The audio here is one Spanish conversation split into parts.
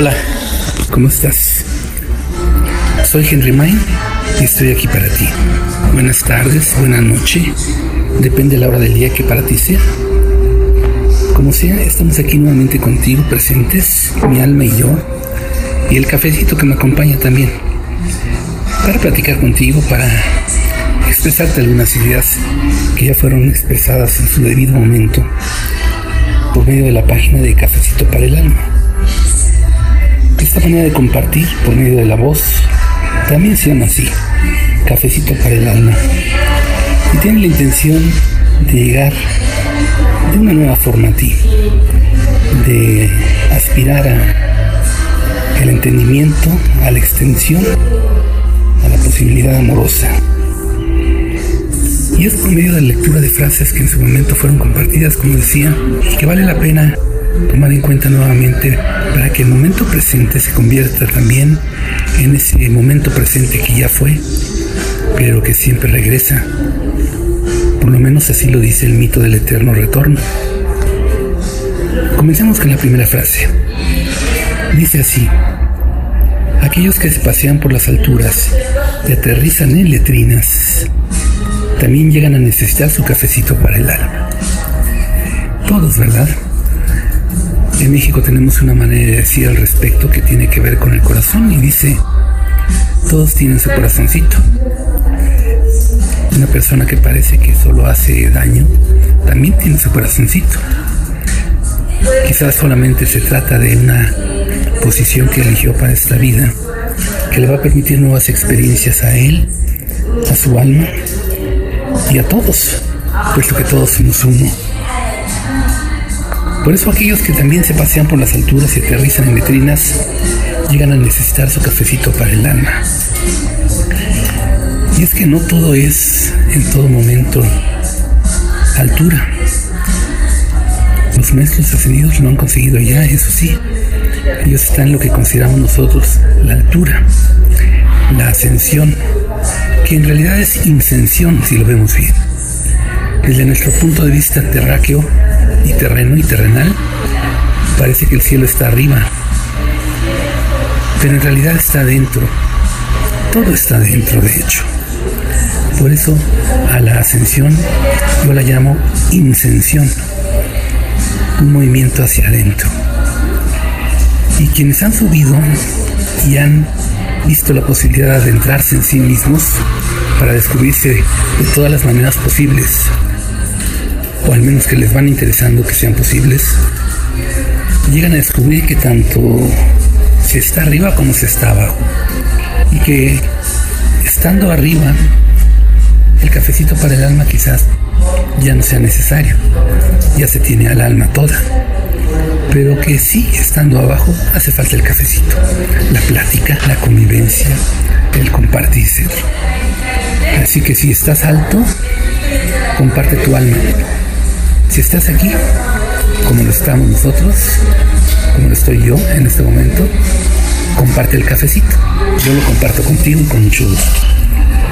Hola, ¿cómo estás? Soy Henry Main y estoy aquí para ti. Buenas tardes, buena noche, depende de la hora del día que para ti sea. Como sea, estamos aquí nuevamente contigo, presentes, mi alma y yo, y el cafecito que me acompaña también, para platicar contigo, para expresarte algunas ideas que ya fueron expresadas en su debido momento por medio de la página de Cafecito para el Alma. Esta manera de compartir por medio de la voz también se llama así, Cafecito para el Alma. Y tiene la intención de llegar de una nueva forma a ti, de aspirar a el entendimiento, a la extensión, a la posibilidad amorosa. Y es por medio de la lectura de frases que en su momento fueron compartidas, como decía, que vale la pena tomar en cuenta nuevamente para que el momento presente se convierta también en ese momento presente que ya fue, pero que siempre regresa. Por lo menos así lo dice el mito del eterno retorno. Comencemos con la primera frase. Dice así, aquellos que se pasean por las alturas y aterrizan en letrinas, también llegan a necesitar su cafecito para el alma. Todos, ¿verdad? En México tenemos una manera de decir al respecto que tiene que ver con el corazón y dice, todos tienen su corazoncito. Una persona que parece que solo hace daño, también tiene su corazoncito. Quizás solamente se trata de una posición que eligió para esta vida, que le va a permitir nuevas experiencias a él, a su alma y a todos, puesto que todos somos uno. Por eso aquellos que también se pasean por las alturas y aterrizan en letrinas llegan a necesitar su cafecito para el alma. Y es que no todo es en todo momento altura. Los maestros ascendidos lo han conseguido ya, eso sí. Ellos están en lo que consideramos nosotros la altura, la ascensión, que en realidad es incensión si lo vemos bien. Desde nuestro punto de vista terráqueo y terreno y terrenal, parece que el cielo está arriba, pero en realidad está dentro. Todo está dentro, de hecho. Por eso a la ascensión yo la llamo incensión, un movimiento hacia adentro. Y quienes han subido y han visto la posibilidad de adentrarse en sí mismos para descubrirse de todas las maneras posibles, o al menos que les van interesando que sean posibles, llegan a descubrir que tanto se está arriba como se está abajo. Y que estando arriba, el cafecito para el alma quizás ya no sea necesario, ya se tiene al alma toda. Pero que sí, estando abajo, hace falta el cafecito, la plática, la convivencia, el compartirse. Así que si estás alto, comparte tu alma. Si estás aquí, como lo estamos nosotros, como lo estoy yo en este momento, comparte el cafecito. Yo lo comparto contigo con mucho gusto.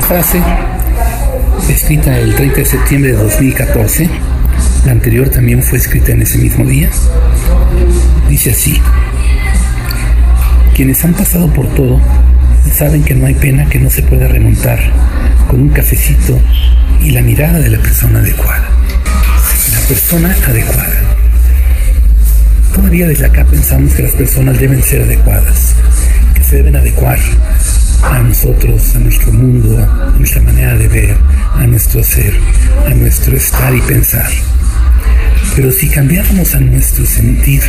Frase escrita el 30 de septiembre de 2014. La anterior también fue escrita en ese mismo día. Dice así. Quienes han pasado por todo saben que no hay pena que no se pueda remontar con un cafecito y la mirada de la persona adecuada. La persona adecuada. Todavía desde acá pensamos que las personas deben ser adecuadas, que se deben adecuar a nosotros, a nuestro mundo, a nuestra manera de ver, a nuestro ser, a nuestro estar y pensar. Pero si cambiáramos a nuestro sentir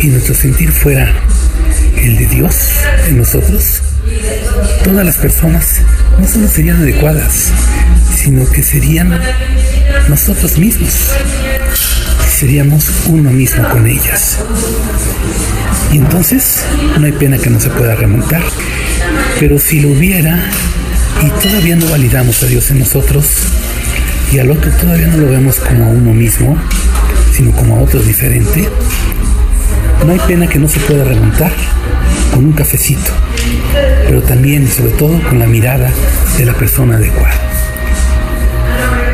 y nuestro sentir fuera el de Dios en nosotros, todas las personas no solo serían adecuadas, sino que serían nosotros mismos. Seríamos uno mismo con ellas. Y entonces no hay pena que no se pueda remontar. Pero si lo hubiera y todavía no validamos a Dios en nosotros y al otro todavía no lo vemos como a uno mismo, sino como a otro diferente, no hay pena que no se pueda remontar con un cafecito, pero también y sobre todo con la mirada de la persona adecuada.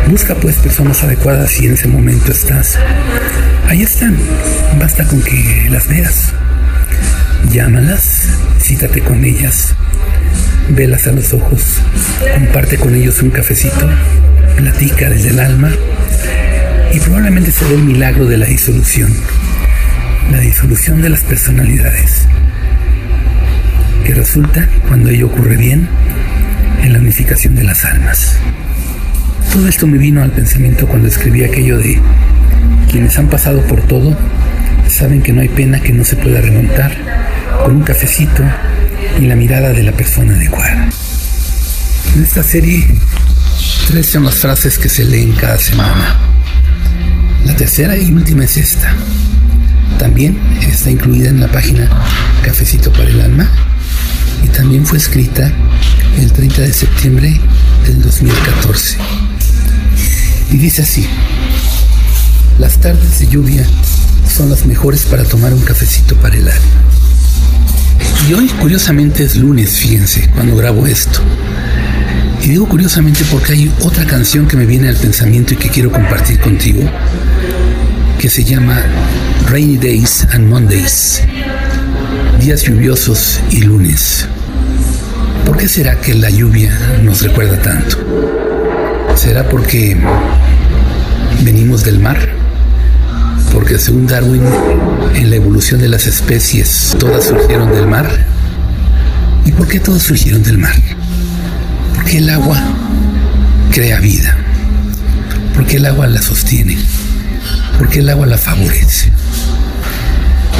Busca pues personas adecuadas si en ese momento estás. Ahí están, basta con que las veas. Llámalas, cítate con ellas, velas a los ojos, comparte con ellos un cafecito, platica desde el alma. Y probablemente se dé el milagro de la disolución, la disolución de las personalidades, que resulta, cuando ello ocurre bien, en la unificación de las almas. Todo esto me vino al pensamiento cuando escribí aquello de quienes han pasado por todo saben que no hay pena que no se pueda remontar con un cafecito y la mirada de la persona adecuada. En esta serie, tres son las frases que se leen cada semana. La tercera y última es esta. También está incluida en la página Cafecito para el Alma y también fue escrita el 30 de septiembre del 2014. Y dice así, las tardes de lluvia son las mejores para tomar un cafecito para el alma. Y hoy curiosamente es lunes, fíjense, cuando grabo esto. Y digo curiosamente porque hay otra canción que me viene al pensamiento y que quiero compartir contigo, que se llama Rainy Days and Mondays, días lluviosos y lunes. ¿Por qué será que la lluvia nos recuerda tanto? ¿Será porque venimos del mar? Porque según Darwin, en la evolución de las especies, todas surgieron del mar. ¿Y por qué todas surgieron del mar? Porque el agua crea vida. Porque el agua la sostiene. Porque el agua la favorece.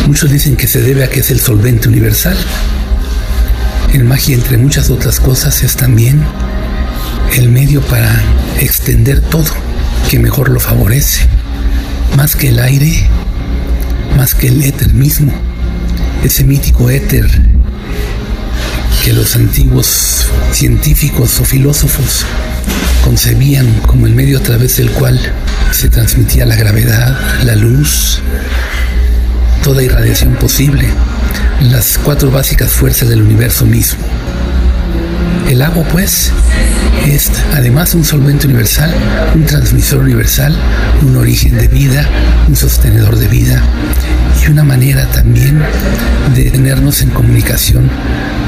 Muchos dicen que se debe a que es el solvente universal. El magia, entre muchas otras cosas, es también el medio para extender todo, que mejor lo favorece, más que el aire, más que el éter mismo, ese mítico éter que los antiguos científicos o filósofos concebían como el medio a través del cual se transmitía la gravedad, la luz, toda irradiación posible, las cuatro básicas fuerzas del universo mismo. El agua, pues, es además un solvente universal, un transmisor universal, un origen de vida, un sostenedor de vida y una manera también de tenernos en comunicación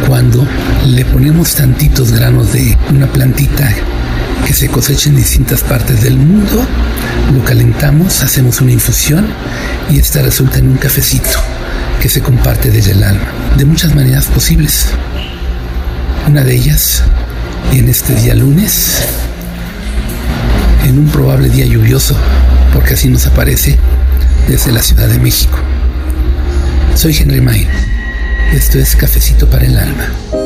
cuando le ponemos tantitos granos de una plantita que se cosecha en distintas partes del mundo, lo calentamos, hacemos una infusión y esta resulta en un cafecito que se comparte desde el alma, de muchas maneras posibles. Una de ellas, en este día lunes, en un probable día lluvioso, porque así nos aparece desde la Ciudad de México. Soy Henry May. Esto es Cafecito para el Alma.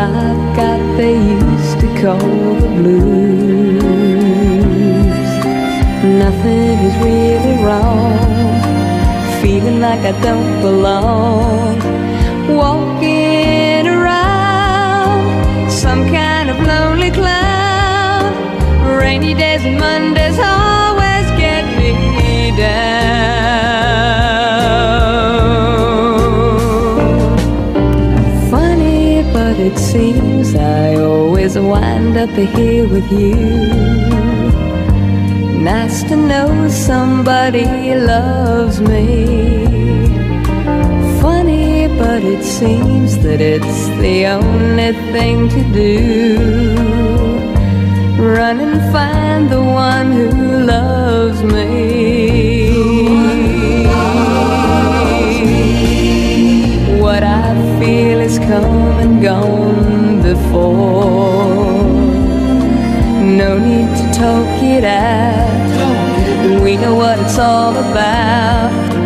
I've got they used to call the blues. Nothing is really wrong. Feeling like I don't belong. Walking around some kind of lonely cloud. Rainy days and Mondays it seems I always wind up here with you. Nice to know somebody loves me. Funny, but it seems that it's the only thing to do. Gone before. No need to talk it out. We know what it's all about.